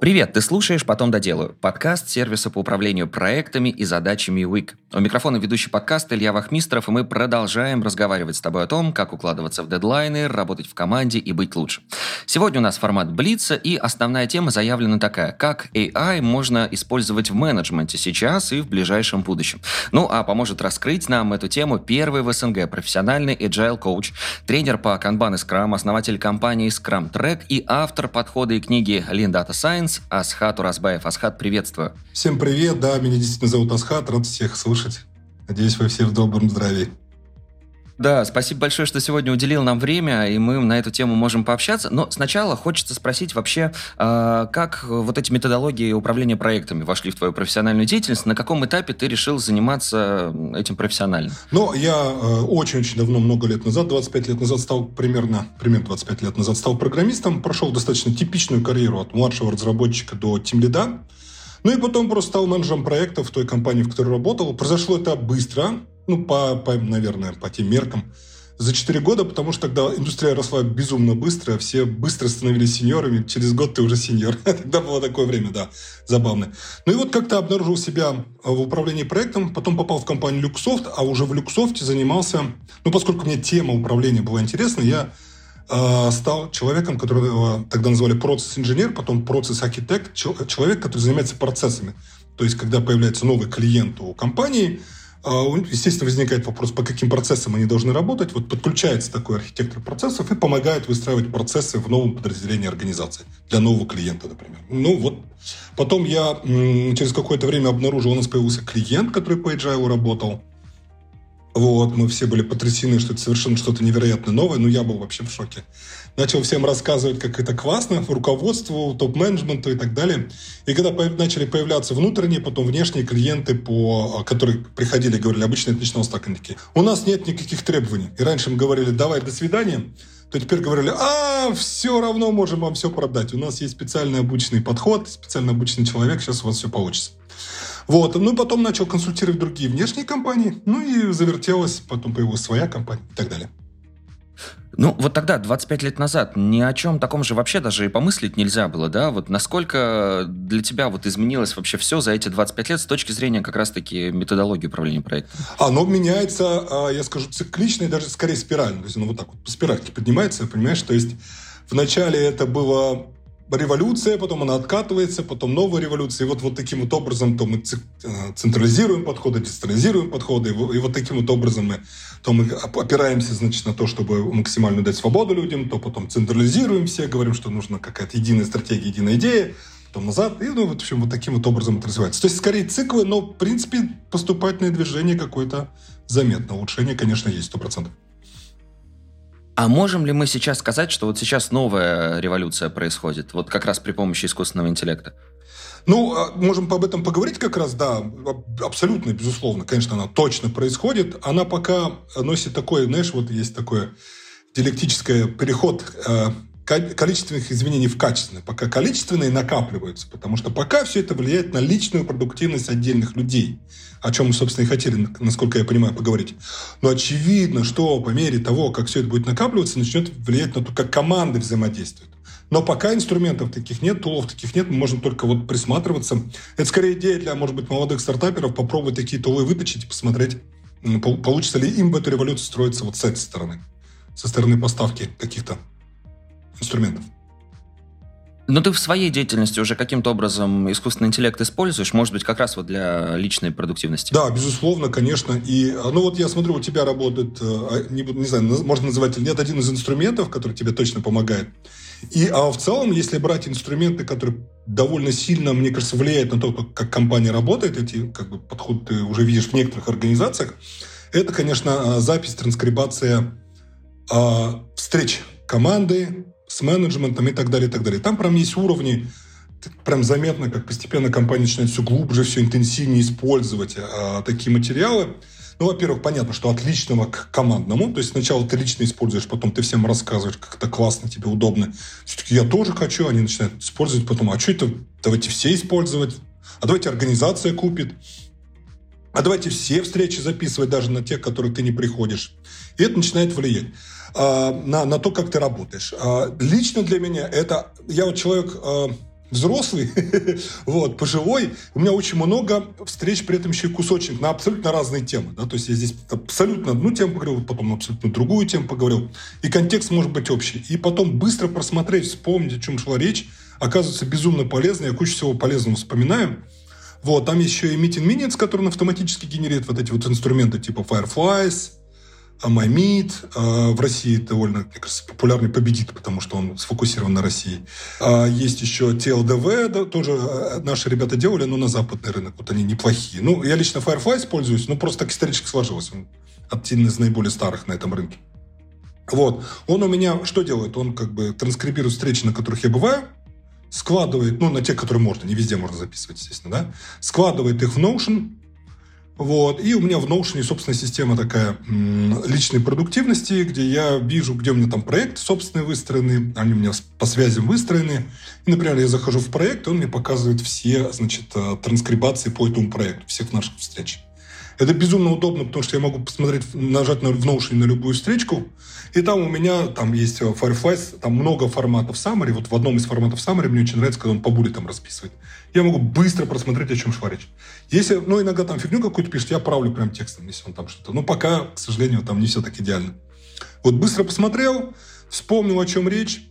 Привет, ты слушаешь «Потом доделаю» – подкаст сервиса по управлению проектами и задачами WIC. У микрофона ведущий подкаст Илья Вахмистров, и мы продолжаем разговаривать с тобой о том, как укладываться в дедлайны, работать в команде и быть лучше. Сегодня у нас формат Блица, и основная тема заявлена такая – как AI можно использовать в менеджменте сейчас и в ближайшем будущем. Ну, а поможет раскрыть нам эту тему первый в СНГ профессиональный agile коуч, тренер по Kanban и Scrum, основатель компании Scrum Track и автор подхода и книги Lean Data Science Science Асхат Уразбаев. Асхат, приветствую. Всем привет, да, меня действительно зовут Асхат, рад всех слышать. Надеюсь, вы все в добром здравии. Да, спасибо большое, что сегодня уделил нам время, и мы на эту тему можем пообщаться. Но сначала хочется спросить вообще, э, как вот эти методологии управления проектами вошли в твою профессиональную деятельность, на каком этапе ты решил заниматься этим профессионально? Ну, я э, очень-очень давно, много лет назад, 25 лет назад стал примерно, примерно 25 лет назад стал программистом, прошел достаточно типичную карьеру от младшего разработчика до тимлида. Ну и потом просто стал менеджером проектов в той компании, в которой работал. Произошло это быстро, ну, по, по, наверное, по тем меркам, за 4 года, потому что тогда индустрия росла безумно быстро, все быстро становились сеньорами, через год ты уже сеньор. Тогда было такое время, да, забавное. Ну и вот как-то обнаружил себя в управлении проектом, потом попал в компанию Luxoft, а уже в Luxoft занимался, ну, поскольку мне тема управления была интересна, я э, стал человеком, которого тогда называли процесс-инженер, потом процесс-архитект, человек, который занимается процессами. То есть, когда появляется новый клиент у компании – естественно, возникает вопрос, по каким процессам они должны работать. Вот подключается такой архитектор процессов и помогает выстраивать процессы в новом подразделении организации для нового клиента, например. Ну вот, потом я через какое-то время обнаружил, у нас появился клиент, который по Agile работал. Вот, мы все были потрясены, что это совершенно что-то невероятно новое, но я был вообще в шоке начал всем рассказывать, как это классно, руководству, топ-менеджменту и так далее. И когда начали появляться внутренние, потом внешние клиенты, по, которые приходили и говорили, так, они такие, у нас нет никаких требований. И раньше мы говорили, давай, до свидания, то теперь говорили, а, все равно можем вам все продать. У нас есть специально обученный подход, специально обученный человек, сейчас у вас все получится. Вот. Ну, потом начал консультировать другие внешние компании, ну и завертелась, потом появилась своя компания и так далее. Ну, вот тогда, 25 лет назад, ни о чем таком же вообще даже и помыслить нельзя было, да? Вот насколько для тебя вот изменилось вообще все за эти 25 лет с точки зрения как раз-таки методологии управления проектом? Оно меняется, а, я скажу, циклично и даже скорее спирально. То есть оно вот так вот по спиральке поднимается, понимаешь? То есть вначале это было революция, потом она откатывается, потом новая революция. И вот, вот таким вот образом то мы э, централизируем подходы, децентрализируем подходы. И вот таким вот образом мы, то мы опираемся значит, на то, чтобы максимально дать свободу людям, то потом централизируем все, говорим, что нужна какая-то единая стратегия, единая идея, потом назад. И, ну, в общем, вот таким вот образом это развивается. То есть, скорее, циклы, но, в принципе, поступательное движение какое-то заметно. Улучшение, конечно, есть, сто процентов. А можем ли мы сейчас сказать, что вот сейчас новая революция происходит, вот как раз при помощи искусственного интеллекта? Ну, а, можем об этом поговорить как раз, да, абсолютно, безусловно, конечно, она точно происходит. Она пока носит такой, знаешь, вот есть такой диалектический переход э, количественных изменений в качественные. Пока количественные накапливаются, потому что пока все это влияет на личную продуктивность отдельных людей, о чем мы, собственно, и хотели, насколько я понимаю, поговорить. Но очевидно, что по мере того, как все это будет накапливаться, начнет влиять на то, как команды взаимодействуют. Но пока инструментов таких нет, тулов таких нет, мы можем только вот присматриваться. Это скорее идея для, может быть, молодых стартаперов попробовать такие тулы вытащить и посмотреть, получится ли им в эту революцию строиться вот с этой стороны, со стороны поставки каких-то инструментов. Но ты в своей деятельности уже каким-то образом искусственный интеллект используешь, может быть, как раз вот для личной продуктивности? Да, безусловно, конечно. И, ну вот я смотрю, у тебя работает, э, а, не, не знаю, можно называть или нет, один из инструментов, который тебе точно помогает. И а в целом, если брать инструменты, которые довольно сильно, мне кажется, влияют на то, как компания работает, эти как бы подходы ты уже видишь в некоторых организациях, это, конечно, запись, транскрибация встреч команды, с менеджментом и так далее, и так далее. Там прям есть уровни, прям заметно, как постепенно компания начинает все глубже, все интенсивнее использовать а, такие материалы. Ну, во-первых, понятно, что от личного к командному. То есть сначала ты лично используешь, потом ты всем рассказываешь, как это классно, тебе удобно. Все-таки я тоже хочу, они начинают использовать потом. А что это? Давайте все использовать. А давайте организация купит. А давайте все встречи записывать даже на тех, которые ты не приходишь. И это начинает влиять. А, на, на то, как ты работаешь. А, лично для меня это... Я вот человек а, взрослый, вот, пожилой. У меня очень много встреч, при этом еще и кусочек на абсолютно разные темы. Да? То есть я здесь абсолютно одну тему поговорил, потом абсолютно другую тему поговорил. И контекст может быть общий. И потом быстро просмотреть, вспомнить, о чем шла речь, оказывается безумно полезно. Я кучу всего полезного вспоминаю. Вот, там еще и Meeting Minutes, который он автоматически генерирует вот эти вот инструменты типа Fireflies, Амамид э, в России довольно, мне кажется, популярный победит, потому что он сфокусирован на России. А есть еще TLDV, да, тоже э, наши ребята делали, но на западный рынок. Вот они неплохие. Ну, я лично Firefly используюсь, но просто так исторически сложилось. Он один из наиболее старых на этом рынке. Вот. Он у меня что делает? Он как бы транскрибирует встречи, на которых я бываю, складывает, ну, на те, которые можно, не везде можно записывать, естественно, да, складывает их в Notion, вот. И у меня в Notion, собственно, система такая личной продуктивности, где я вижу, где у меня там проект собственные выстроены, они у меня по связям выстроены. И, например, я захожу в проект, и он мне показывает все, значит, э, транскрибации по этому проекту, всех наших встреч. Это безумно удобно, потому что я могу посмотреть, нажать на, в Notion на любую встречку, и там у меня там есть э, Fireflies, там много форматов summary. Вот в одном из форматов summary мне очень нравится, когда он по буллетам расписывает. Я могу быстро просмотреть, о чем шла речь. Если, ну, иногда там фигню какую-то пишет, я правлю прям текстом, если он там что-то. Но пока, к сожалению, там не все так идеально. Вот быстро посмотрел, вспомнил, о чем речь,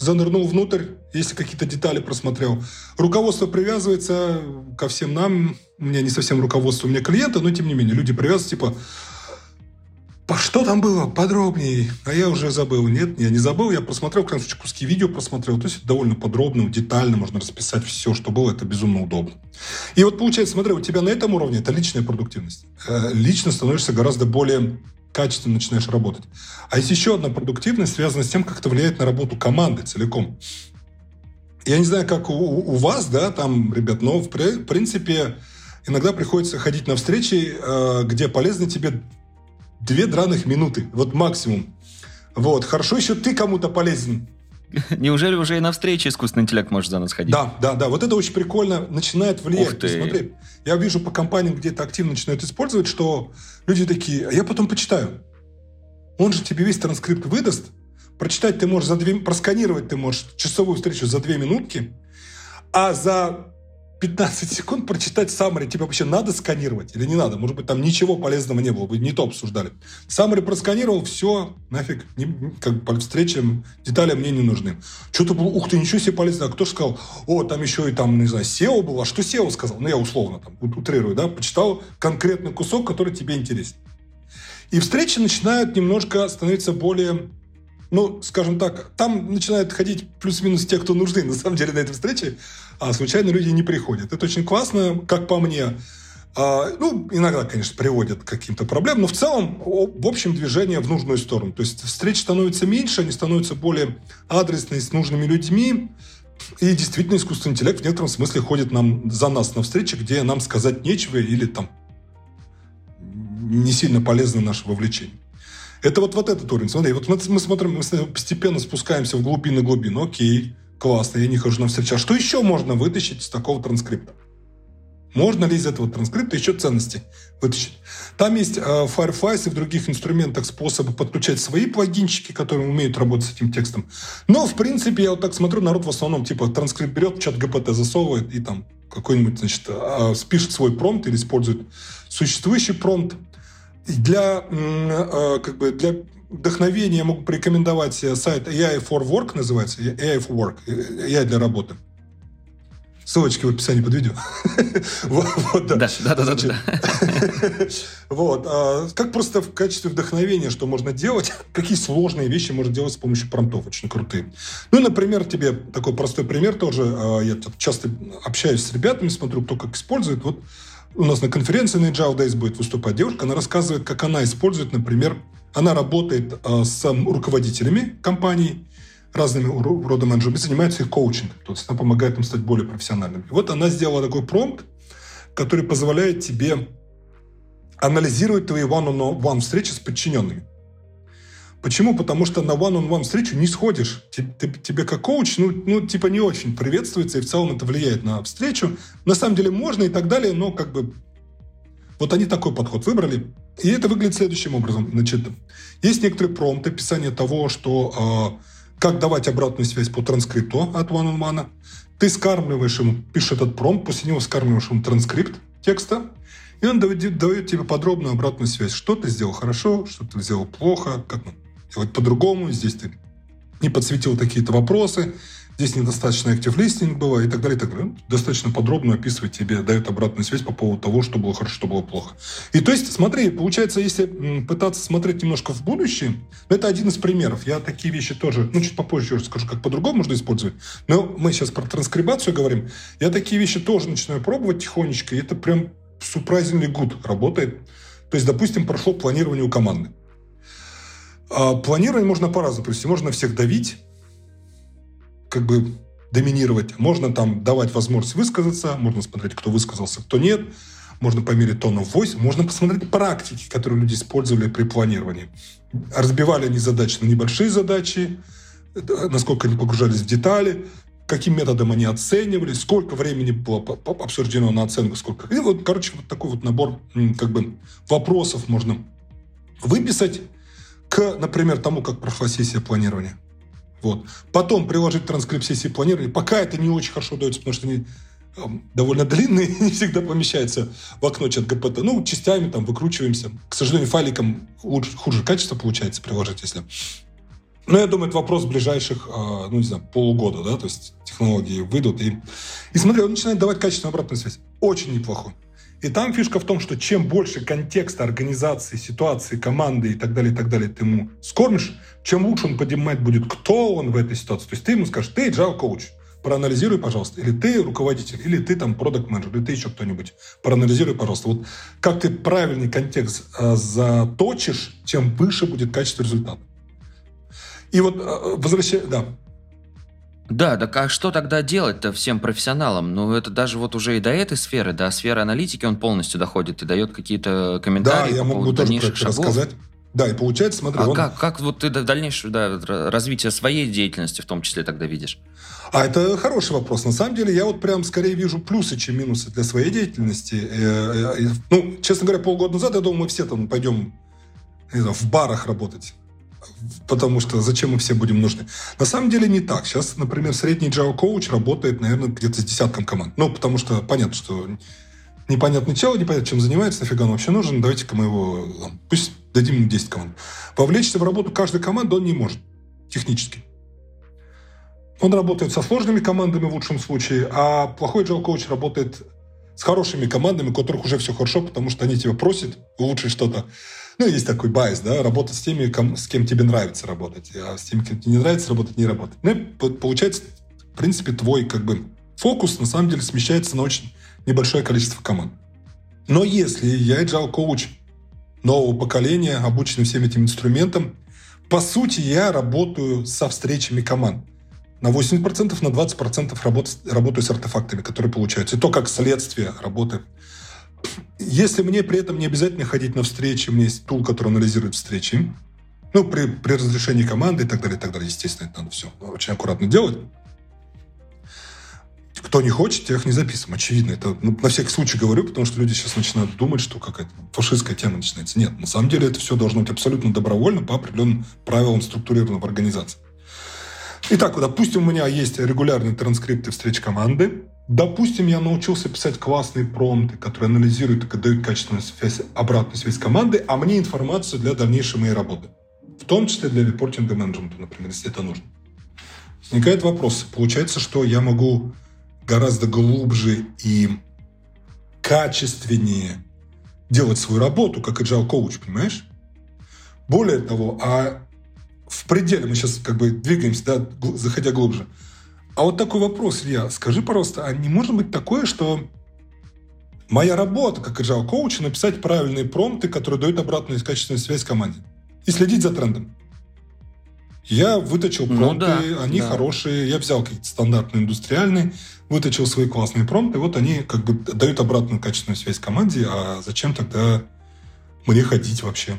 занырнул внутрь, если какие-то детали просмотрел. Руководство привязывается ко всем нам. У меня не совсем руководство, у меня клиента, но тем не менее. Люди привязываются, типа, что там было подробнее? А я уже забыл. Нет, я не забыл. Я просмотрел, в куски видео просмотрел. То есть довольно подробно, детально можно расписать все, что было. Это безумно удобно. И вот получается, смотри, у тебя на этом уровне это личная продуктивность. Э, лично становишься гораздо более качественно начинаешь работать. А есть еще одна продуктивность, связанная с тем, как это влияет на работу команды целиком. Я не знаю, как у, у вас, да, там, ребят, но в принципе иногда приходится ходить на встречи, э, где полезны тебе две драных минуты, вот максимум. Вот, хорошо еще ты кому-то полезен. Неужели уже и на встрече искусственный интеллект может за нас ходить? Да, да, да. Вот это очень прикольно начинает влиять. Ух ты. Смотри, я вижу по компаниям, где это активно начинают использовать, что люди такие, а я потом почитаю. Он же тебе весь транскрипт выдаст. Прочитать ты можешь за две... Просканировать ты можешь часовую встречу за две минутки. А за 15 секунд прочитать summary, типа вообще надо сканировать или не надо? Может быть, там ничего полезного не было, вы не то обсуждали. Summary просканировал, все, нафиг, не, как по встречам, детали мне не нужны. Что-то было, ух ты, ничего себе полезно. А кто же сказал, о, там еще и там, не знаю, SEO было. А что SEO сказал? Ну, я условно там утрирую, да, почитал конкретный кусок, который тебе интересен. И встречи начинают немножко становиться более ну, скажем так, там начинают ходить плюс-минус те, кто нужны на самом деле на этой встрече, а случайно люди не приходят. Это очень классно, как по мне. А, ну, иногда, конечно, приводят к каким-то проблемам, но в целом, в общем, движение в нужную сторону. То есть встреч становится меньше, они становятся более адресные, с нужными людьми, и действительно искусственный интеллект в некотором смысле ходит нам за нас на встречи, где нам сказать нечего или там не сильно полезно наше вовлечение. Это вот, вот этот уровень. Смотри, вот мы смотрим, мы постепенно спускаемся в глубины глубин. Окей, классно, я не хожу на встречу. А что еще можно вытащить из такого транскрипта? Можно ли из этого транскрипта еще ценности вытащить? Там есть э, Fireflies и в других инструментах способы подключать свои плагинчики, которые умеют работать с этим текстом. Но, в принципе, я вот так смотрю, народ в основном типа транскрипт берет, чат ГПТ засовывает и там какой-нибудь, значит, э, спишет свой промпт или использует существующий промпт. Для, э, как бы, для вдохновения я могу порекомендовать сайт AI for Work, называется, AI for Work, AI для работы. Ссылочки в описании под видео. вот, да. Да, да, да, да. вот. А, как просто в качестве вдохновения, что можно делать, какие сложные вещи можно делать с помощью промптов, очень крутые. Ну, например, тебе такой простой пример тоже. А, я часто общаюсь с ребятами, смотрю, кто как использует. Вот у нас на конференции на Agile Days будет выступать девушка, она рассказывает, как она использует, например, она работает э, с руководителями компаний, разными рода менеджерами, занимается их коучингом, то есть она помогает им стать более профессиональными. Вот она сделала такой промпт, который позволяет тебе анализировать твои one-on-one встречи с подчиненными. Почему? Потому что на one-on-one встречу не сходишь. Тебе, тебе как коуч, ну, ну, типа не очень приветствуется, и в целом это влияет на встречу. На самом деле можно и так далее, но как бы вот они такой подход выбрали. И это выглядит следующим образом. Значит, есть некоторые промпты, описание того, что как давать обратную связь по транскрипту от One on One. Ты скармливаешь ему, пишешь этот промпт, после него скармливаешь ему транскрипт текста, и он дает, дает тебе подробную обратную связь. Что ты сделал хорошо, что ты сделал плохо, как делать по-другому. Здесь ты не подсветил какие-то вопросы, здесь недостаточно active listening было и так далее, и так далее. Достаточно подробно описывает тебе, дает обратную связь по поводу того, что было хорошо, что было плохо. И то есть, смотри, получается, если пытаться смотреть немножко в будущее, ну, это один из примеров. Я такие вещи тоже, ну, чуть попозже расскажу, как по-другому можно использовать. Но мы сейчас про транскрибацию говорим. Я такие вещи тоже начинаю пробовать тихонечко, и это прям surprisingly good работает. То есть, допустим, прошло планирование у команды. А планирование можно по-разному провести. Можно всех давить, как бы доминировать. Можно там давать возможность высказаться, можно смотреть, кто высказался, кто нет. Можно померить тон voice, можно посмотреть практики, которые люди использовали при планировании. Разбивали они задачи на небольшие задачи, насколько они погружались в детали, каким методом они оценивали, сколько времени было обсуждено на оценку, сколько. И вот, короче, вот такой вот набор как бы вопросов можно выписать к, например, тому, как прошла сессия планирования. Вот. Потом приложить транскрипт сессии планирования. Пока это не очень хорошо дается, потому что они эм, довольно длинные, не всегда помещаются в окно чат ГПТ. Ну, частями там выкручиваемся. К сожалению, файликом лучше, хуже качество получается приложить, если... Но я думаю, это вопрос ближайших, э, ну, не знаю, полугода, да, то есть технологии выйдут. И, и смотри, он начинает давать качественную обратную связь. Очень неплохо. И там фишка в том, что чем больше контекста организации, ситуации, команды и так далее, и так далее ты ему скормишь, чем лучше он понимать будет, кто он в этой ситуации. То есть ты ему скажешь, ты agile коуч, проанализируй, пожалуйста. Или ты руководитель, или ты там продукт менеджер или ты еще кто-нибудь. Проанализируй, пожалуйста. Вот как ты правильный контекст э, заточишь, тем выше будет качество результата. И вот э, возвращаясь, да, да, так а что тогда делать-то всем профессионалам? Ну, это даже вот уже и до этой сферы, до сферы аналитики он полностью доходит и дает какие-то комментарии да, по я поводу могу тоже шагов. рассказать. Да, и получается, смотри, а он... как, как вот ты дальнейшее да, развитие своей деятельности в том числе тогда видишь? А это хороший вопрос. На самом деле, я вот прям скорее вижу плюсы, чем минусы для своей деятельности. Э, э, ну, честно говоря, полгода назад, я думал, мы все там пойдем знаю, в барах работать потому что зачем мы все будем нужны? На самом деле не так. Сейчас, например, средний Java коуч работает, наверное, где-то с десятком команд. Ну, потому что понятно, что непонятный чел, непонятно, чем занимается, нафига он вообще нужен, давайте-ка мы его, пусть дадим ему 10 команд. Вовлечься в работу каждой команды он не может, технически. Он работает со сложными командами в лучшем случае, а плохой Java коуч работает с хорошими командами, у которых уже все хорошо, потому что они тебя просят улучшить что-то. Ну, есть такой bias, да, работать с теми, ком, с кем тебе нравится работать, а с теми, кем тебе не нравится работать, не работать. Ну, и получается, в принципе, твой как бы фокус на самом деле смещается на очень небольшое количество команд. Но если я agile коуч нового поколения, обученный всем этим инструментам, по сути, я работаю со встречами команд. На 80%, на 20% работ, работаю с артефактами, которые получаются. И то, как следствие работы если мне при этом не обязательно ходить на встречи, у меня есть тул, который анализирует встречи, ну, при, при разрешении команды и так далее, и так далее. Естественно, это надо все очень аккуратно делать. Кто не хочет, тех не записываем. Очевидно. Это ну, на всякий случай говорю, потому что люди сейчас начинают думать, что какая-то фашистская тема начинается. Нет, на самом деле это все должно быть абсолютно добровольно по определенным правилам структурированного организации. Итак, допустим, у меня есть регулярные транскрипты встреч команды. Допустим, я научился писать классные промпты, которые анализируют и дают качественную связь, обратную связь команды, а мне информацию для дальнейшей моей работы. В том числе для репортинга менеджмента, например, если это нужно. Возникает вопрос. Получается, что я могу гораздо глубже и качественнее делать свою работу, как agile коуч, понимаешь? Более того, а в пределе, мы сейчас как бы двигаемся, да, заходя глубже. А вот такой вопрос, Илья, скажи, пожалуйста, а не может быть такое, что моя работа как agile коуч написать правильные промпты, которые дают обратную качественную связь команде и следить за трендом? Я выточил ну промпты, ну, да, они да. хорошие, я взял какие-то стандартные индустриальные, выточил свои классные промпты, вот они как бы дают обратную качественную связь команде, а зачем тогда мне ходить вообще?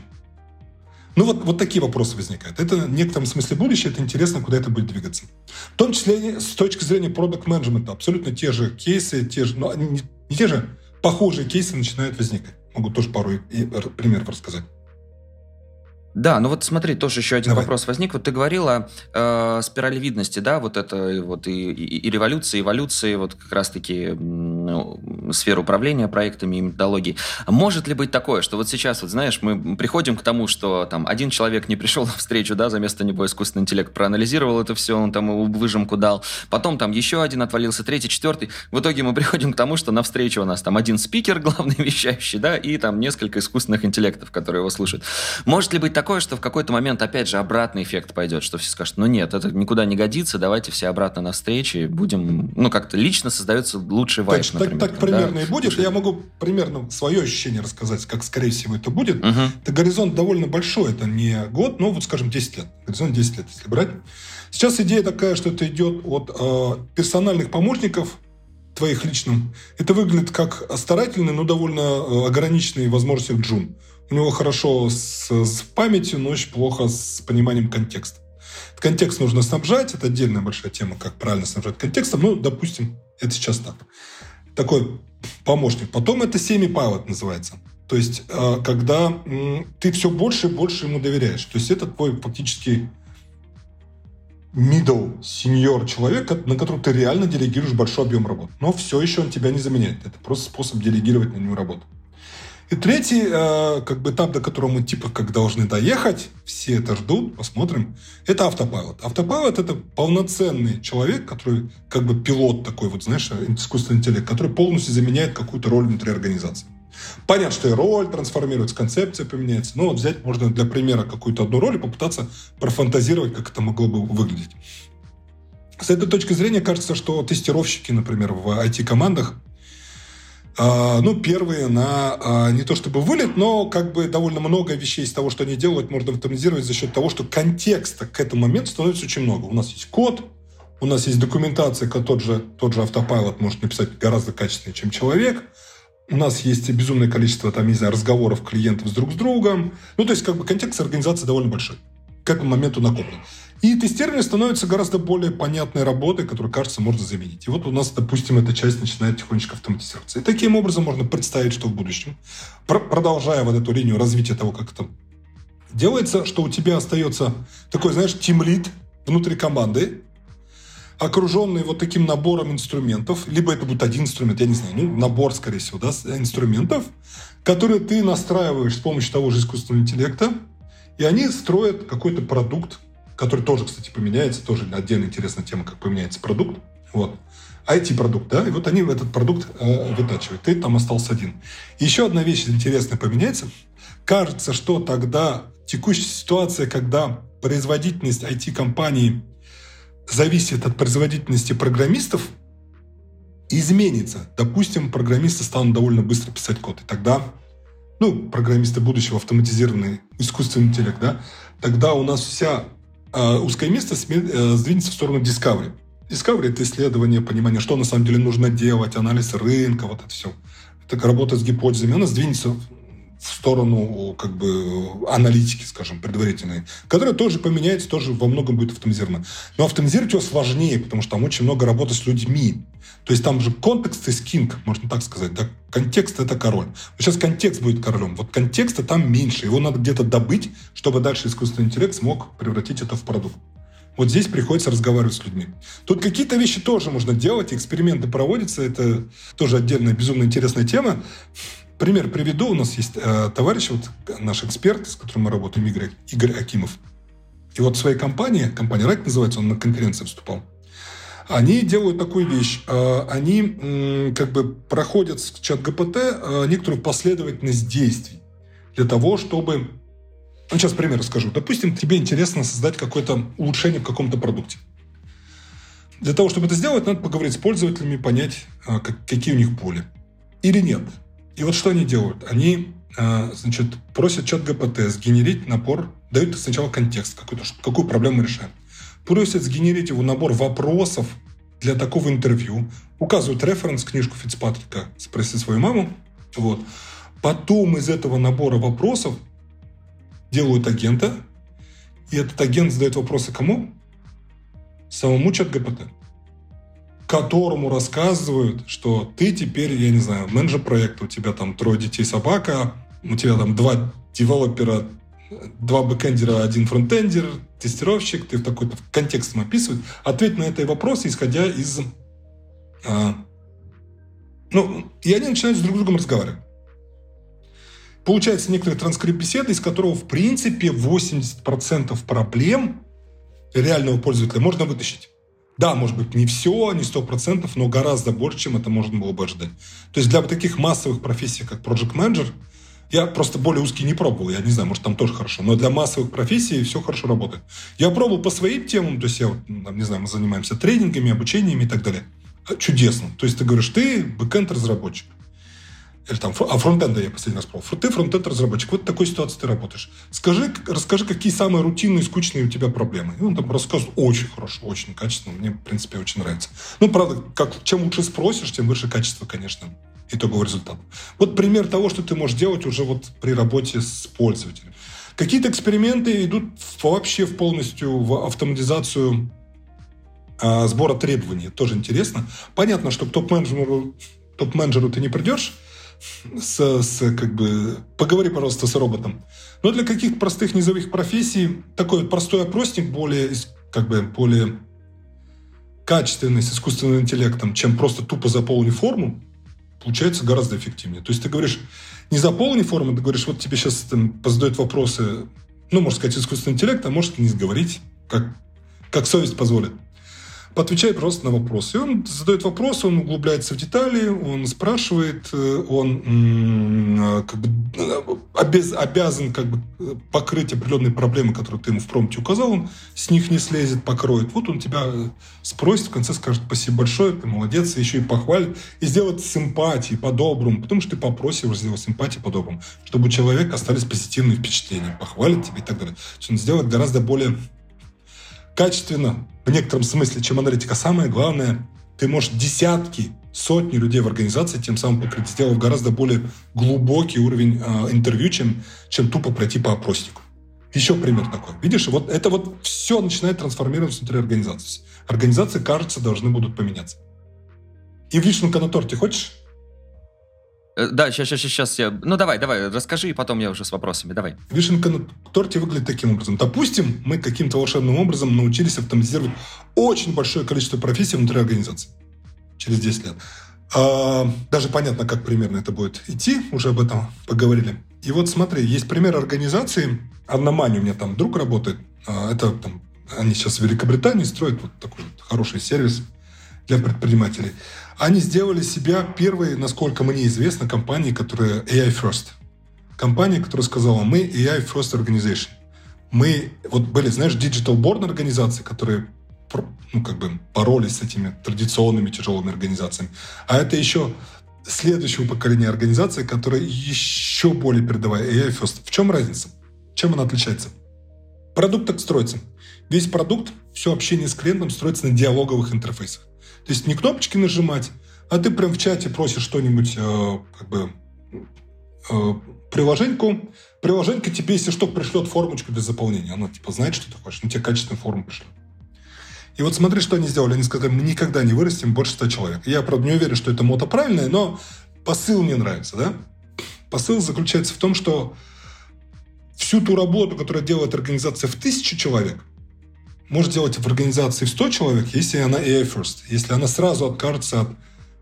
Ну вот, вот такие вопросы возникают. Это в некотором смысле будущее, это интересно, куда это будет двигаться. В том числе с точки зрения продукт менеджмента абсолютно те же кейсы, те же, ну, не, не те же, похожие кейсы начинают возникать. Могу тоже пару примеров рассказать. Да, ну вот смотри, тоже еще один Давай. вопрос возник. Вот ты говорил о э, спиралевидности, да, вот это вот и, и, и революции, эволюции, вот как раз-таки ну, сфер управления проектами и методологии. Может ли быть такое, что вот сейчас, вот знаешь, мы приходим к тому, что там один человек не пришел на встречу, да, за место него искусственный интеллект проанализировал это все, он там его выжимку дал, потом там еще один отвалился, третий, четвертый. В итоге мы приходим к тому, что на встрече у нас там один спикер, главный вещающий, да, и там несколько искусственных интеллектов, которые его слушают. Может ли быть такое, что в какой-то момент, опять же, обратный эффект пойдет, что все скажут, ну нет, это никуда не годится, давайте все обратно на встрече, будем, ну как-то лично создается лучший вайб, так, например. Так, так примерно да? и будет. Я могу примерно свое ощущение рассказать, как, скорее всего, это будет. Угу. Это горизонт довольно большой, это не год, но вот, скажем, 10 лет. Горизонт 10 лет, если брать. Сейчас идея такая, что это идет от э, персональных помощников, твоих личным. Это выглядит как старательный, но довольно э, ограниченный возможности джун. У него хорошо с, с памятью, но очень плохо с пониманием контекста. Контекст нужно снабжать, это отдельная большая тема, как правильно снабжать контекстом. Ну, допустим, это сейчас так. Такой помощник. Потом это semi-pilot называется. То есть, э, когда ты все больше и больше ему доверяешь. То есть, это твой фактически middle, senior человек, на которого ты реально делегируешь большой объем работы. Но все еще он тебя не заменяет. Это просто способ делегировать на него работу. И третий, э, как бы этап, до которого мы типа как должны доехать, все это ждут, посмотрим, это автопайлот. Автопайлот — это полноценный человек, который как бы пилот такой, вот знаешь, искусственный интеллект, который полностью заменяет какую-то роль внутри организации. Понятно, что и роль трансформируется, концепция поменяется. Но вот взять можно для примера какую-то одну роль и попытаться профантазировать, как это могло бы выглядеть. С этой точки зрения кажется, что тестировщики, например, в IT-командах ну, первые на а, не то чтобы вылет, но как бы довольно много вещей из того, что они делают, можно автоматизировать за счет того, что контекста к этому моменту становится очень много. У нас есть код, у нас есть документация, как тот же, тот же автопайлот может написать гораздо качественнее, чем человек. У нас есть безумное количество, там, не знаю, разговоров клиентов с друг с другом. Ну, то есть, как бы контекст организации довольно большой. К этому моменту накоплен. И тестирование становится гораздо более понятной работой, которую, кажется, можно заменить. И вот у нас, допустим, эта часть начинает тихонечко автоматизироваться. И таким образом можно представить, что в будущем, продолжая вот эту линию развития того, как это делается, что у тебя остается такой, знаешь, тимлит внутри команды, окруженный вот таким набором инструментов, либо это будет один инструмент, я не знаю, ну, набор, скорее всего, да, инструментов, которые ты настраиваешь с помощью того же искусственного интеллекта, и они строят какой-то продукт, который тоже, кстати, поменяется, тоже отдельно интересная тема, как поменяется продукт. Вот. IT-продукт, да, и вот они этот продукт э, вытачивают. Ты там остался один. Еще одна вещь интересная поменяется. Кажется, что тогда текущая ситуация, когда производительность IT-компании зависит от производительности программистов, изменится. Допустим, программисты станут довольно быстро писать код. И тогда, ну, программисты будущего, автоматизированный искусственный интеллект, да, тогда у нас вся а узкое место э, сдвинется в сторону Discovery. Discovery — это исследование, понимание, что на самом деле нужно делать, анализ рынка, вот это все. Это работа с гипотезами. Она сдвинется в сторону как бы аналитики, скажем, предварительной, которая тоже поменяется, тоже во многом будет автоматизирована. Но автоматизировать его сложнее, потому что там очень много работы с людьми. То есть там же контекст и скинг, можно так сказать. Да? Контекст — это король. Сейчас контекст будет королем. Вот контекста там меньше. Его надо где-то добыть, чтобы дальше искусственный интеллект смог превратить это в продукт. Вот здесь приходится разговаривать с людьми. Тут какие-то вещи тоже можно делать, эксперименты проводятся, это тоже отдельная безумно интересная тема. Пример приведу. У нас есть э, товарищ, вот наш эксперт, с которым мы работаем, Игорь, Игорь Акимов. И вот в своей компании, компания «Райк» называется, он на конференции выступал, они делают такую вещь. Э, они как бы проходят с чат ГПТ э, некоторую последовательность действий для того, чтобы... Ну, сейчас пример расскажу. Допустим, тебе интересно создать какое-то улучшение в каком-то продукте. Для того, чтобы это сделать, надо поговорить с пользователями, понять, э, как, какие у них боли. Или нет. И вот что они делают? Они а, значит, просят чат ГПТ сгенерить набор, дают сначала контекст, какой-то, какую проблему мы решаем. Просят сгенерить его набор вопросов для такого интервью, указывают референс, книжку Фицпатрика «Спроси свою маму». Вот. Потом из этого набора вопросов делают агента, и этот агент задает вопросы кому? Самому ChatGPT которому рассказывают, что ты теперь, я не знаю, менеджер проекта, у тебя там трое детей, собака, у тебя там два девелопера, два бэкэндера, один фронтендер, тестировщик, ты в такой-то контекст описывают. Ответь на эти вопросы, исходя из... А, ну, и они начинают с друг другом разговаривать. Получается некоторый транскрипт беседы, из которого, в принципе, 80% проблем реального пользователя можно вытащить. Да, может быть, не все, не 100%, но гораздо больше, чем это можно было бы ожидать. То есть для таких массовых профессий, как Project Manager, я просто более узкий не пробовал, я не знаю, может, там тоже хорошо, но для массовых профессий все хорошо работает. Я пробовал по своим темам, то есть я, не знаю, мы занимаемся тренингами, обучениями и так далее. Чудесно. То есть ты говоришь, ты бэкэнд-разработчик или там, а фронтенда я последний раз пробовал. Ты фронтенд разработчик. Вот в такой ситуации ты работаешь. Скажи, расскажи, какие самые рутинные, скучные у тебя проблемы. И он там рассказывает очень хорошо, очень качественно. Мне, в принципе, очень нравится. Ну, правда, как, чем лучше спросишь, тем выше качество, конечно, итогового результата. Вот пример того, что ты можешь делать уже вот при работе с пользователем. Какие-то эксперименты идут вообще в полностью в автоматизацию а, сбора требований. Тоже интересно. Понятно, что к топ-менеджеру топ-менеджеру ты не придешь, с, с, как бы, поговори, пожалуйста, с роботом. Но для каких-то простых низовых профессий такой простой опросник более, как бы, более качественный, с искусственным интеллектом, чем просто тупо заполни форму, получается гораздо эффективнее. То есть ты говоришь, не заполни форму, ты говоришь, вот тебе сейчас там задают вопросы, ну, можно сказать, искусственный интеллект, а может не сговорить, как, как совесть позволит отвечай просто на вопрос. И он задает вопрос, он углубляется в детали, он спрашивает, э, он э, как бы, э, обез, обязан как бы, покрыть определенные проблемы, которые ты ему в промте указал, он с них не слезет, покроет. Вот он тебя спросит, в конце скажет спасибо большое, ты молодец, еще и похвалит, и сделает с эмпатией, по-доброму, потому что ты попросишь сделать с эмпатией по-доброму, чтобы у человека остались позитивные впечатления, похвалит тебе и так далее. То есть он сделает гораздо более качественно, в некотором смысле, чем аналитика. Самое главное, ты можешь десятки, сотни людей в организации тем самым покрыть, сделав гораздо более глубокий уровень э, интервью, чем, чем тупо пройти по опроснику. Еще пример такой. Видишь, вот это вот все начинает трансформироваться внутри организации. Организации, кажется, должны будут поменяться. И вишенка на торте хочешь? Э, да, сейчас, сейчас, сейчас. Я... Ну, давай, давай, расскажи, и потом я уже с вопросами. Давай. Вишенка на торте выглядит таким образом. Допустим, мы каким-то волшебным образом научились автоматизировать очень большое количество профессий внутри организации через 10 лет. А, даже понятно, как примерно это будет идти, уже об этом поговорили. И вот смотри, есть пример организации, Анномани у меня там друг работает, а, это там, они сейчас в Великобритании строят вот такой вот хороший сервис для предпринимателей. Они сделали себя первой, насколько мне известно, компанией, которая AI First. Компания, которая сказала, мы AI First Organization. Мы, вот были, знаешь, Digital Born организации, которые ну, как бы боролись с этими традиционными тяжелыми организациями. А это еще следующего поколения организации, которая еще более передовая AI First. В чем разница? Чем она отличается? Продукт так строится. Весь продукт, все общение с клиентом строится на диалоговых интерфейсах. То есть не кнопочки нажимать, а ты прям в чате просишь что-нибудь, э, как бы, э, приложеньку. Приложенька тебе, если что, пришлет формочку для заполнения. Оно, типа, знает, что ты хочешь, но тебе качественную форму пришлет. И вот смотри, что они сделали. Они сказали, мы никогда не вырастим больше 100 человек. Я, правда, не уверен, что это мото правильное, но посыл мне нравится, да? Посыл заключается в том, что всю ту работу, которую делает организация в тысячу человек, может делать в организации в 100 человек, если она AI first, если она сразу откажется от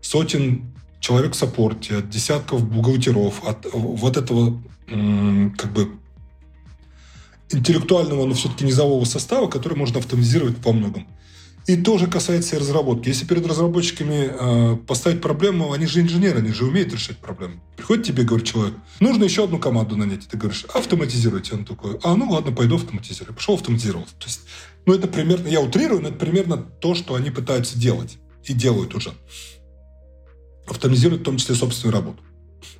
сотен человек в саппорте, от десятков бухгалтеров, от вот этого как бы интеллектуального, но все-таки низового состава, который можно автоматизировать во многом. И тоже касается и разработки. Если перед разработчиками э, поставить проблему, они же инженеры, они же умеют решать проблемы. Приходит тебе, говорит человек, нужно еще одну команду нанять. Ты говоришь, автоматизируйте. Он такой, а ну ладно, пойду автоматизирую. Пошел автоматизировал. То есть, ну это примерно, я утрирую, но это примерно то, что они пытаются делать. И делают уже. Автоматизируют в том числе собственную работу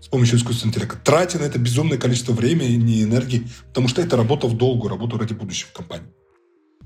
с помощью искусственного интеллекта, тратя на это безумное количество времени и энергии, потому что это работа в долгую, работа ради будущего компании.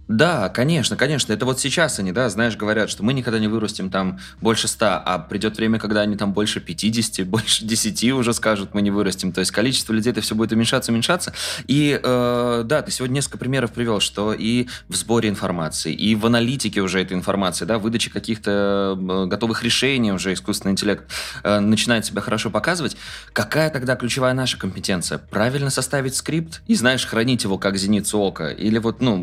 Да, конечно, конечно. Это вот сейчас они, да, знаешь, говорят, что мы никогда не вырастем там больше 100, а придет время, когда они там больше 50, больше 10 уже скажут, мы не вырастем. То есть количество людей это все будет уменьшаться, уменьшаться. И э, да, ты сегодня несколько примеров привел, что и в сборе информации, и в аналитике уже этой информации, да, выдаче каких-то готовых решений уже искусственный интеллект э, начинает себя хорошо показывать. Какая тогда ключевая наша компетенция? Правильно составить скрипт и, знаешь, хранить его как зеницу ока? Или вот, ну,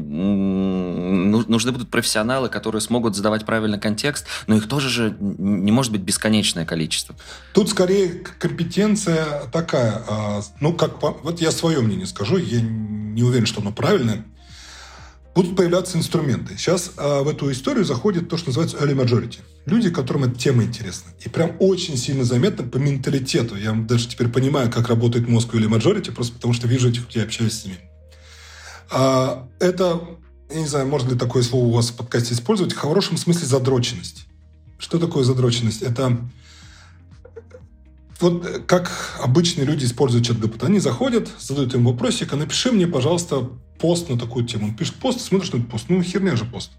нужны будут профессионалы, которые смогут задавать правильный контекст, но их тоже же не может быть бесконечное количество. Тут скорее компетенция такая, а, ну, как, вот я свое мнение скажу, я не уверен, что оно правильное. Будут появляться инструменты. Сейчас а, в эту историю заходит то, что называется early majority. Люди, которым эта тема интересна. И прям очень сильно заметно по менталитету. Я даже теперь понимаю, как работает мозг early majority, просто потому что вижу этих людей, общаюсь с ними. А, это я не знаю, можно ли такое слово у вас в подкасте использовать, в хорошем смысле задроченность. Что такое задроченность? Это вот как обычные люди используют чат GPT. Они заходят, задают им вопросик, а напиши мне, пожалуйста, пост на такую тему. Он пишет пост, смотришь на этот пост. Ну, херня же пост.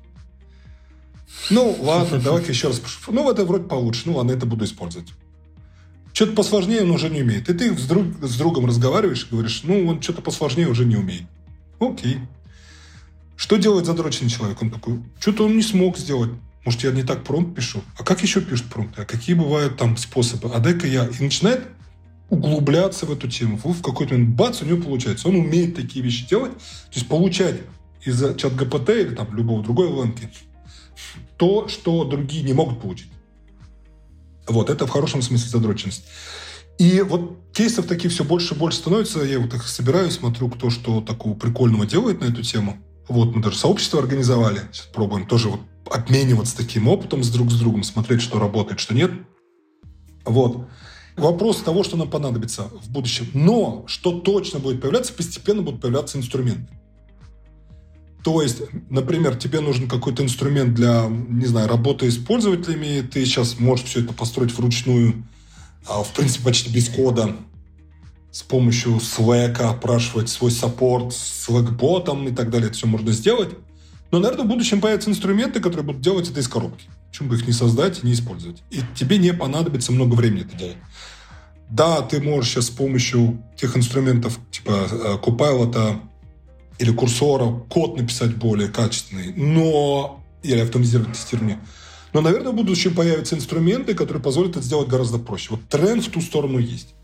Ну, ладно, давай-ка еще раз. Ну, это вроде получше. Ну, ладно, это буду использовать. Что-то посложнее он уже не умеет. И ты с, друг, с другом разговариваешь и говоришь, ну, он что-то посложнее уже не умеет. Окей. Что делает задроченный человек? Он такой, что-то он не смог сделать. Может, я не так промпт пишу? А как еще пишут промпты? А какие бывают там способы? А дай-ка я... И начинает углубляться в эту тему. В какой-то момент, бац, у него получается. Он умеет такие вещи делать. То есть получать из чат ГПТ или там любого другой ЛНК то, что другие не могут получить. Вот, это в хорошем смысле задроченность. И вот кейсов таких все больше и больше становится. Я вот их собираю, смотрю, кто что такого прикольного делает на эту тему. Вот мы даже сообщество организовали. Сейчас пробуем тоже вот обмениваться таким опытом с друг с другом, смотреть, что работает, что нет. Вот. Вопрос того, что нам понадобится в будущем. Но что точно будет появляться, постепенно будут появляться инструменты. То есть, например, тебе нужен какой-то инструмент для, не знаю, работы с пользователями, ты сейчас можешь все это построить вручную, а, в принципе, почти без кода с помощью Slack опрашивать свой саппорт с Slack-ботом и так далее. Это все можно сделать. Но, наверное, в будущем появятся инструменты, которые будут делать это из коробки. Почему бы их не создать и не использовать? И тебе не понадобится много времени это делать. Да, ты можешь сейчас с помощью тех инструментов типа э, Copilot или курсора код написать более качественный, но или автоматизировать тестирование. Но, наверное, в будущем появятся инструменты, которые позволят это сделать гораздо проще. Вот тренд в ту сторону есть.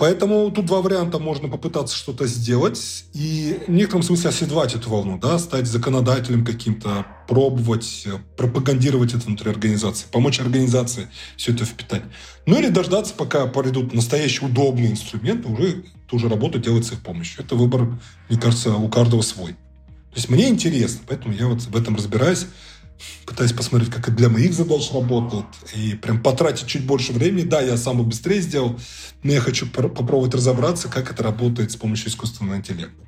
Поэтому тут два варианта. Можно попытаться что-то сделать и в некотором смысле оседлать эту волну, да, стать законодателем каким-то, пробовать, э, пропагандировать это внутри организации, помочь организации все это впитать. Ну или дождаться, пока придут настоящие удобные инструменты, уже ту же работу делать с их помощью. Это выбор, мне кажется, у каждого свой. То есть мне интересно, поэтому я вот в этом разбираюсь пытаюсь посмотреть, как это для моих задач работает, и прям потратить чуть больше времени. Да, я сам бы быстрее сделал, но я хочу попробовать разобраться, как это работает с помощью искусственного интеллекта.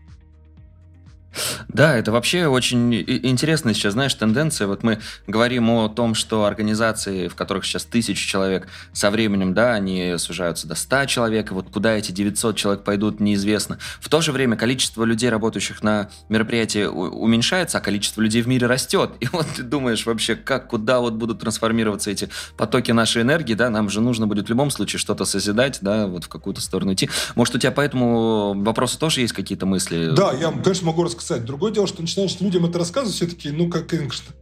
Да, это вообще очень интересная сейчас, знаешь, тенденция. Вот мы говорим о том, что организации, в которых сейчас тысячи человек, со временем, да, они сужаются до 100 человек, и вот куда эти 900 человек пойдут, неизвестно. В то же время количество людей, работающих на мероприятии, уменьшается, а количество людей в мире растет. И вот ты думаешь вообще, как, куда вот будут трансформироваться эти потоки нашей энергии, да, нам же нужно будет в любом случае что-то созидать, да, вот в какую-то сторону идти. Может, у тебя по этому вопросу тоже есть какие-то мысли? Да, я, конечно, могу рассказать кстати, другое дело, что начинаешь людям это рассказывать, все таки ну, как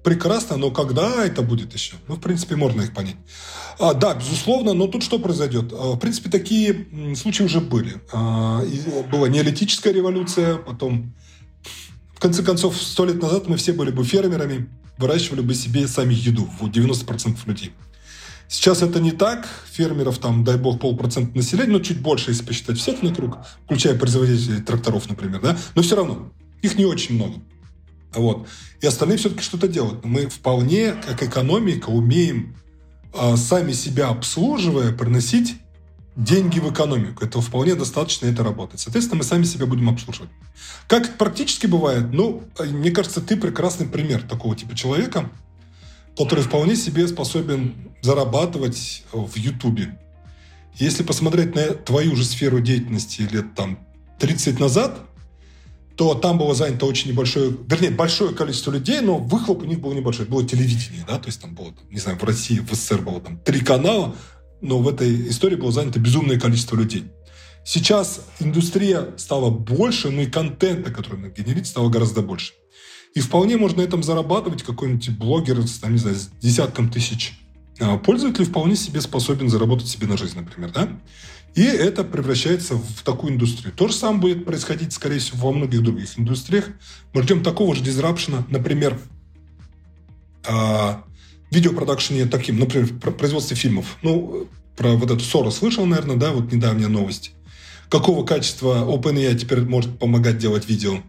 прекрасно, но когда это будет еще? Ну, в принципе, можно их понять. А, да, безусловно, но тут что произойдет? А, в принципе, такие случаи уже были. А, была неолитическая революция, потом, в конце концов, сто лет назад мы все были бы фермерами, выращивали бы себе сами еду, вот 90% людей. Сейчас это не так. Фермеров там, дай бог, полпроцента населения, но чуть больше, если посчитать всех на круг, включая производителей тракторов, например, да, но все равно. Их не очень много. Вот. И остальные все-таки что-то делают. Мы вполне, как экономика, умеем э, сами себя обслуживая, приносить деньги в экономику. Этого вполне достаточно, это работает. Соответственно, мы сами себя будем обслуживать. Как это практически бывает? Ну, мне кажется, ты прекрасный пример такого типа человека, который вполне себе способен зарабатывать в Ютубе. Если посмотреть на твою же сферу деятельности лет там 30 назад, то там было занято очень небольшое, вернее, большое количество людей, но выхлоп у них был небольшой. Было телевидение, да, то есть там было, не знаю, в России, в СССР было там три канала, но в этой истории было занято безумное количество людей. Сейчас индустрия стала больше, но и контента, который она генерит, стало гораздо больше. И вполне можно на этом зарабатывать. Какой-нибудь блогер с, там, не знаю, с десятком тысяч а, пользователей вполне себе способен заработать себе на жизнь, например, да? И это превращается в такую индустрию. То же самое будет происходить, скорее всего, во многих других индустриях. Мы ждем такого же дизрапшена, например, а, видеопродакшене таким, например, в производстве фильмов. Ну, про вот эту ссору слышал, наверное, да, вот недавняя новость. Какого качества OpenAI теперь может помогать делать видео?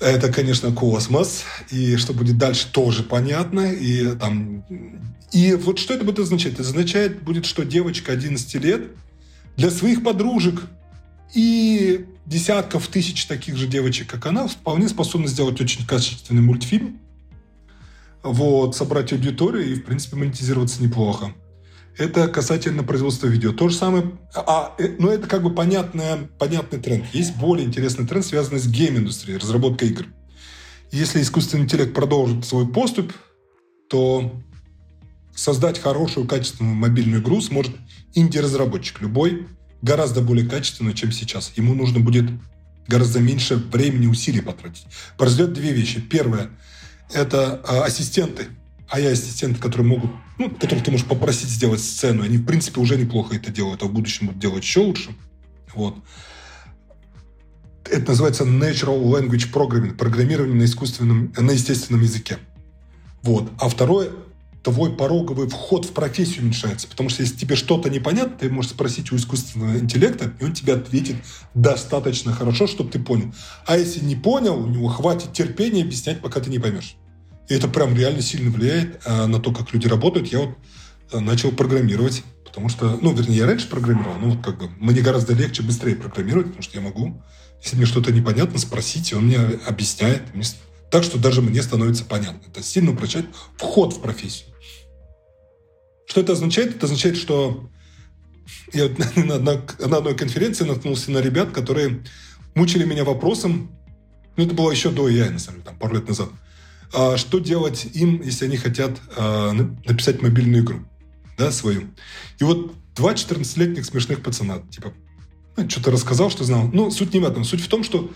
Это, конечно, космос. И что будет дальше, тоже понятно. И, там... и вот что это будет означать? Это означает будет, что девочка 11 лет для своих подружек и десятков тысяч таких же девочек, как она, вполне способна сделать очень качественный мультфильм, вот, собрать аудиторию и, в принципе, монетизироваться неплохо. Это касательно производства видео. То же самое, а, э, ну это как бы понятный, понятный тренд. Есть более интересный тренд, связанный с гейм-индустрией, разработкой игр. Если искусственный интеллект продолжит свой поступ, то создать хорошую, качественную мобильную игру сможет инди-разработчик, любой, гораздо более качественную, чем сейчас. Ему нужно будет гораздо меньше времени и усилий потратить. Произойдет две вещи. Первое – это а, ассистенты – а я ассистенты, которые могут, ну, которых ты можешь попросить сделать сцену, они, в принципе, уже неплохо это делают, а в будущем будут делать еще лучше. Вот. Это называется Natural Language Programming, программирование на, искусственном, на естественном языке. Вот. А второе, твой пороговый вход в профессию уменьшается. Потому что если тебе что-то непонятно, ты можешь спросить у искусственного интеллекта, и он тебе ответит достаточно хорошо, чтобы ты понял. А если не понял, у него хватит терпения объяснять, пока ты не поймешь. И это прям реально сильно влияет а, на то, как люди работают. Я вот а, начал программировать, потому что, ну, вернее, я раньше программировал, но вот как бы мне гораздо легче, быстрее программировать, потому что я могу, если мне что-то непонятно, спросить, и он мне объясняет. Так что даже мне становится понятно. Это сильно упрощает вход в профессию. Что это означает? Это означает, что я на, на, на одной конференции наткнулся на ребят, которые мучили меня вопросом, ну, это было еще до AI, на самом деле, там, пару лет назад – а что делать им, если они хотят а, написать мобильную игру, да, свою. И вот два 14-летних смешных пацана, типа, ну, что-то рассказал, что знал. Ну, суть не в этом. Суть в том, что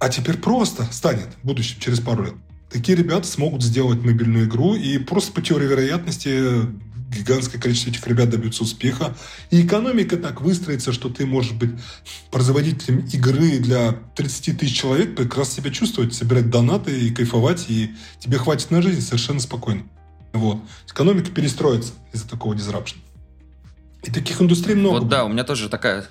а теперь просто станет в будущем, через пару лет. Такие ребята смогут сделать мобильную игру и просто по теории вероятности гигантское количество этих ребят добьются успеха. И экономика так выстроится, что ты можешь быть производителем игры для 30 тысяч человек, прекрасно себя чувствовать, собирать донаты и кайфовать, и тебе хватит на жизнь совершенно спокойно. Вот. Экономика перестроится из-за такого дизрапшена. И таких индустрий много. Вот да, у меня тоже такая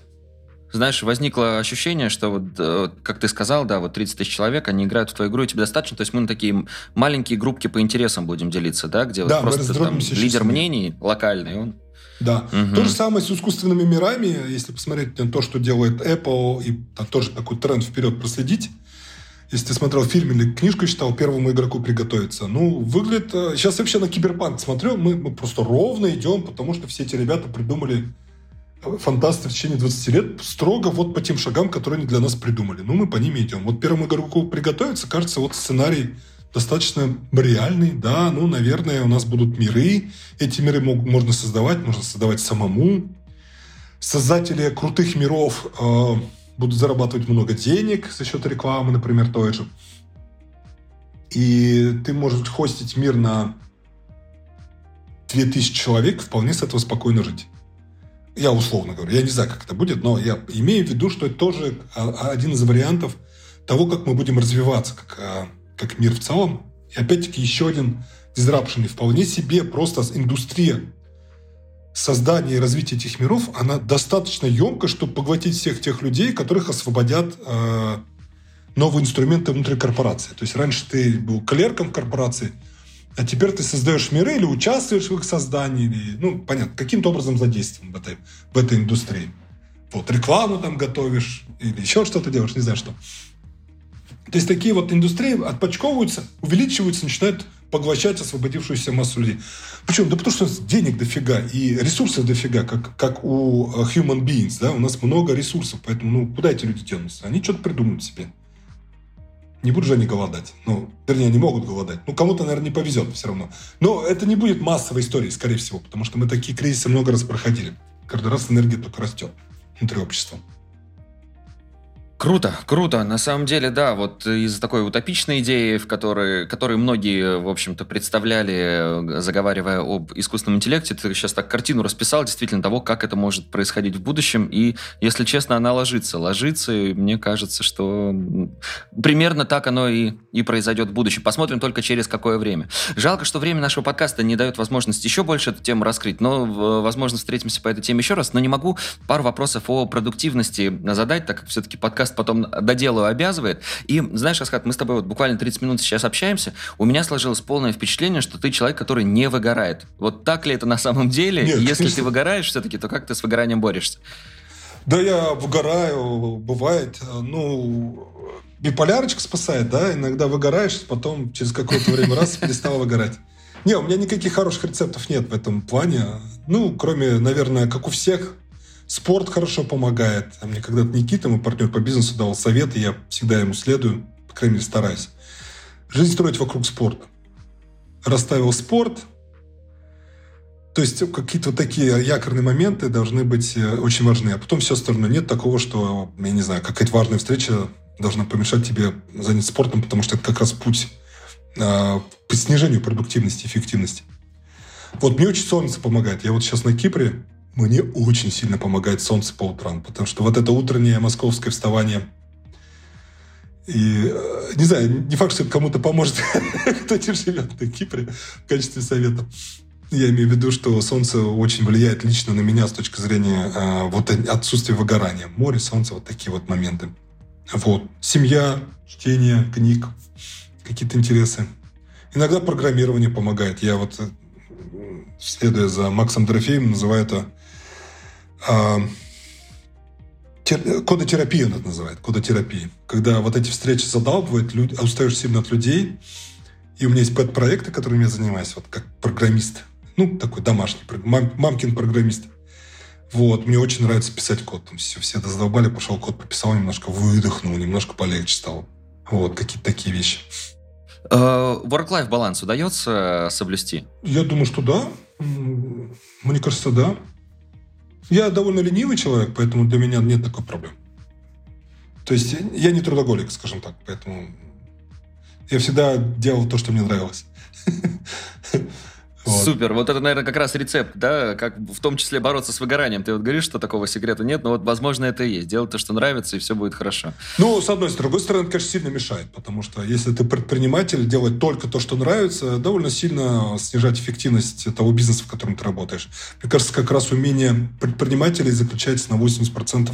знаешь, возникло ощущение, что вот, э, как ты сказал, да, вот 30 тысяч человек, они играют в твою игру, и тебе достаточно, то есть мы на такие маленькие группки по интересам будем делиться, да, где да, вот просто там, лидер мнений локальный, он да. Угу. То же самое с искусственными мирами. Если посмотреть на то, что делает Apple, и там тоже такой тренд вперед проследить. Если ты смотрел фильм или книжку читал, первому игроку приготовиться. Ну, выглядит... Сейчас э, вообще на Киберпанк смотрю, мы, мы просто ровно идем, потому что все эти ребята придумали фантасты в течение 20 лет строго вот по тем шагам, которые они для нас придумали. Ну, мы по ним идем. Вот первому игроку приготовиться, кажется, вот сценарий достаточно реальный. Да, ну, наверное, у нас будут миры. Эти миры мог, можно создавать, можно создавать самому. Создатели крутых миров э, будут зарабатывать много денег за счет рекламы, например, той же. И ты можешь хостить мир на 2000 человек, вполне с этого спокойно жить. Я условно говорю, я не знаю, как это будет, но я имею в виду, что это тоже а, один из вариантов того, как мы будем развиваться как, а, как мир в целом. И опять-таки еще один дизрапшн. вполне себе просто индустрия создания и развития этих миров, она достаточно емка, чтобы поглотить всех тех людей, которых освободят э, новые инструменты внутри корпорации. То есть раньше ты был клерком в корпорации, а теперь ты создаешь миры или участвуешь в их создании, или, ну, понятно, каким-то образом задействован в этой, в этой индустрии. Вот, рекламу там готовишь, или еще что-то делаешь, не знаю что. То есть такие вот индустрии отпочковываются, увеличиваются, начинают поглощать освободившуюся массу людей. Почему? Да потому что денег дофига и ресурсов дофига, как, как у э, human beings, да, у нас много ресурсов, поэтому, ну, куда эти люди денутся? Они что-то придумают себе. Не будут же они голодать. Ну, вернее, они могут голодать. Ну, кому-то, наверное, не повезет все равно. Но это не будет массовой историей, скорее всего, потому что мы такие кризисы много раз проходили. Каждый раз энергия только растет внутри общества. Круто, круто. На самом деле, да, вот из такой утопичной идеи, в которой, которой многие, в общем-то, представляли, заговаривая об искусственном интеллекте, ты сейчас так картину расписал действительно того, как это может происходить в будущем. И, если честно, она ложится. Ложится, и мне кажется, что примерно так оно и, и произойдет в будущем. Посмотрим только через какое время. Жалко, что время нашего подкаста не дает возможности еще больше эту тему раскрыть, но, возможно, встретимся по этой теме еще раз. Но не могу пару вопросов о продуктивности задать, так как все-таки подкаст потом доделаю обязывает. И знаешь, Асхат, мы с тобой вот буквально 30 минут сейчас общаемся, у меня сложилось полное впечатление, что ты человек, который не выгорает. Вот так ли это на самом деле? Нет, Если конечно. ты выгораешь все-таки, то как ты с выгоранием борешься? Да, я выгораю, бывает. Ну, биполярочка спасает, да, иногда выгораешь, потом через какое-то время раз перестал выгорать. Не, у меня никаких хороших рецептов нет в этом плане. Ну, кроме, наверное, как у всех, Спорт хорошо помогает. А мне когда-то Никита, мой партнер по бизнесу, давал советы, я всегда ему следую, по крайней мере, стараюсь. Жизнь строить вокруг спорта. Расставил спорт, то есть какие-то вот такие якорные моменты должны быть э, очень важны. А потом все остальное. Нет такого, что, я не знаю, какая-то важная встреча должна помешать тебе заняться спортом, потому что это как раз путь э, по снижению продуктивности, эффективности. Вот мне очень солнце помогает. Я вот сейчас на Кипре, мне очень сильно помогает солнце по утрам, потому что вот это утреннее московское вставание и, э, не знаю, не факт, что это кому-то поможет, кто не живет на Кипре в качестве совета. Я имею в виду, что солнце очень влияет лично на меня с точки зрения э, вот отсутствия выгорания. Море, солнце, вот такие вот моменты. Вот. Семья, чтение книг, какие-то интересы. Иногда программирование помогает. Я вот, э, следуя за Максом Дорофеем, называю это кодотерапия он это называет, кодотерапия. Когда вот эти встречи задалбывают, люди, устаешь сильно от людей. И у меня есть пэт-проекты, которыми я занимаюсь, вот как программист. Ну, такой домашний, мам, мамкин программист. Вот, мне очень нравится писать код. Там все, все это задолбали, пошел код пописал, немножко выдохнул, немножко полегче стало. Вот, какие-то такие вещи. Uh, work-life баланс удается соблюсти? Я думаю, что да. Мне кажется, да. Я довольно ленивый человек, поэтому для меня нет такой проблемы. То есть я не трудоголик, скажем так, поэтому я всегда делал то, что мне нравилось. Вот. Супер. Вот это, наверное, как раз рецепт, да, как в том числе бороться с выгоранием. Ты вот говоришь, что такого секрета нет, но вот, возможно, это и есть. Делать то, что нравится, и все будет хорошо. Ну, с одной стороны. С другой стороны, конечно, сильно мешает, потому что если ты предприниматель, делать только то, что нравится, довольно сильно снижать эффективность того бизнеса, в котором ты работаешь. Мне кажется, как раз умение предпринимателей заключается на 80%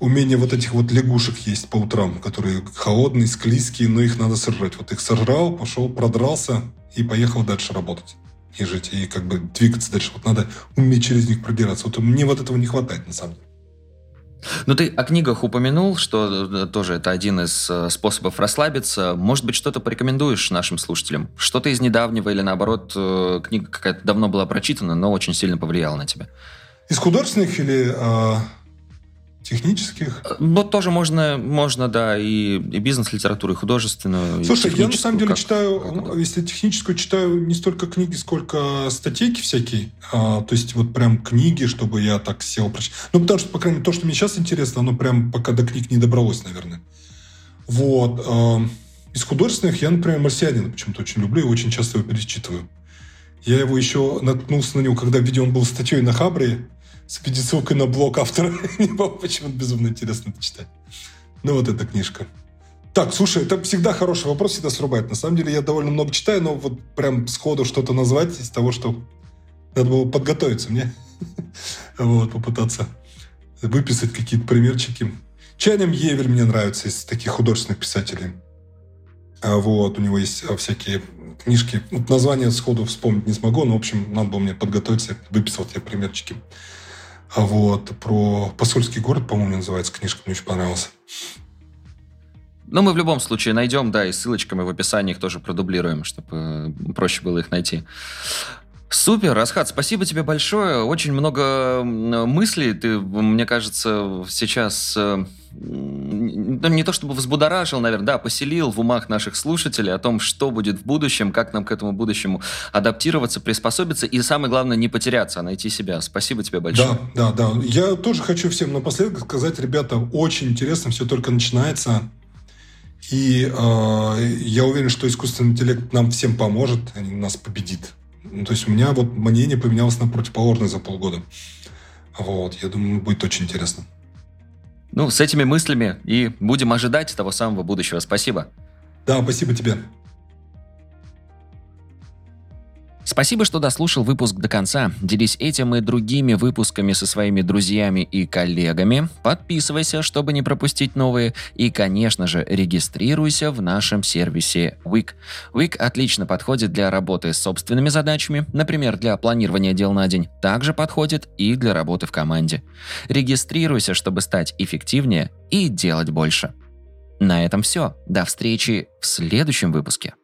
умение вот этих вот лягушек есть по утрам, которые холодные, склизкие, но их надо сожрать. Вот их сожрал, пошел, продрался, и поехал дальше работать и жить, и как бы двигаться дальше. Вот надо уметь через них продираться. Вот мне вот этого не хватает, на самом деле. Ну, ты о книгах упомянул, что э, тоже это один из э, способов расслабиться. Может быть, что-то порекомендуешь нашим слушателям? Что-то из недавнего или, наоборот, э, книга какая-то давно была прочитана, но очень сильно повлияла на тебя? Из художественных или а, технических? Ну, тоже можно, можно да, и, и бизнес-литературу, и художественную. Слушай, и я на самом деле как, читаю, как если техническую, читаю не столько книги, сколько статейки всякие. А, то есть вот прям книги, чтобы я так сел прочитать. Ну, потому что, по крайней мере, то, что мне сейчас интересно, оно прям пока до книг не добралось, наверное. Вот. А, из художественных я, например, «Марсианина» почему-то очень люблю и очень часто его перечитываю. Я его еще наткнулся на него, когда видел, он был статьей на Хабре, с ссылкой на блог автора. Не помню, почему-то безумно интересно это читать. Ну, вот эта книжка. Так, слушай, это всегда хороший вопрос, всегда срубает. На самом деле я довольно много читаю, но вот прям сходу что-то назвать из того, что надо было подготовиться мне. Вот, попытаться выписать какие-то примерчики. Чайным Евель мне нравится из таких художественных писателей. А вот, у него есть а, всякие книжки. Вот название сходу вспомнить не смогу, но, в общем, надо было мне подготовиться, выписал тебе примерчики. А вот, про посольский город, по-моему, называется книжка, мне очень понравилась. Ну, мы в любом случае найдем, да, и ссылочками в описании их тоже продублируем, чтобы проще было их найти. Супер, Расхат, спасибо тебе большое. Очень много мыслей ты, мне кажется, сейчас э, ну, не то чтобы взбудоражил, наверное, да, поселил в умах наших слушателей о том, что будет в будущем, как нам к этому будущему адаптироваться, приспособиться и, самое главное, не потеряться, а найти себя. Спасибо тебе большое. Да, да, да. Я тоже хочу всем напоследок сказать, ребята, очень интересно, все только начинается. И э, я уверен, что искусственный интеллект нам всем поможет, а нас победит. Ну, то есть у меня вот мнение поменялось на противоположное за полгода. Вот, я думаю, будет очень интересно. Ну, с этими мыслями и будем ожидать того самого будущего. Спасибо. Да, спасибо тебе. Спасибо, что дослушал выпуск до конца. Делись этим и другими выпусками со своими друзьями и коллегами. Подписывайся, чтобы не пропустить новые. И, конечно же, регистрируйся в нашем сервисе Wix. Wix отлично подходит для работы с собственными задачами, например, для планирования дел на день. Также подходит и для работы в команде. Регистрируйся, чтобы стать эффективнее и делать больше. На этом все. До встречи в следующем выпуске.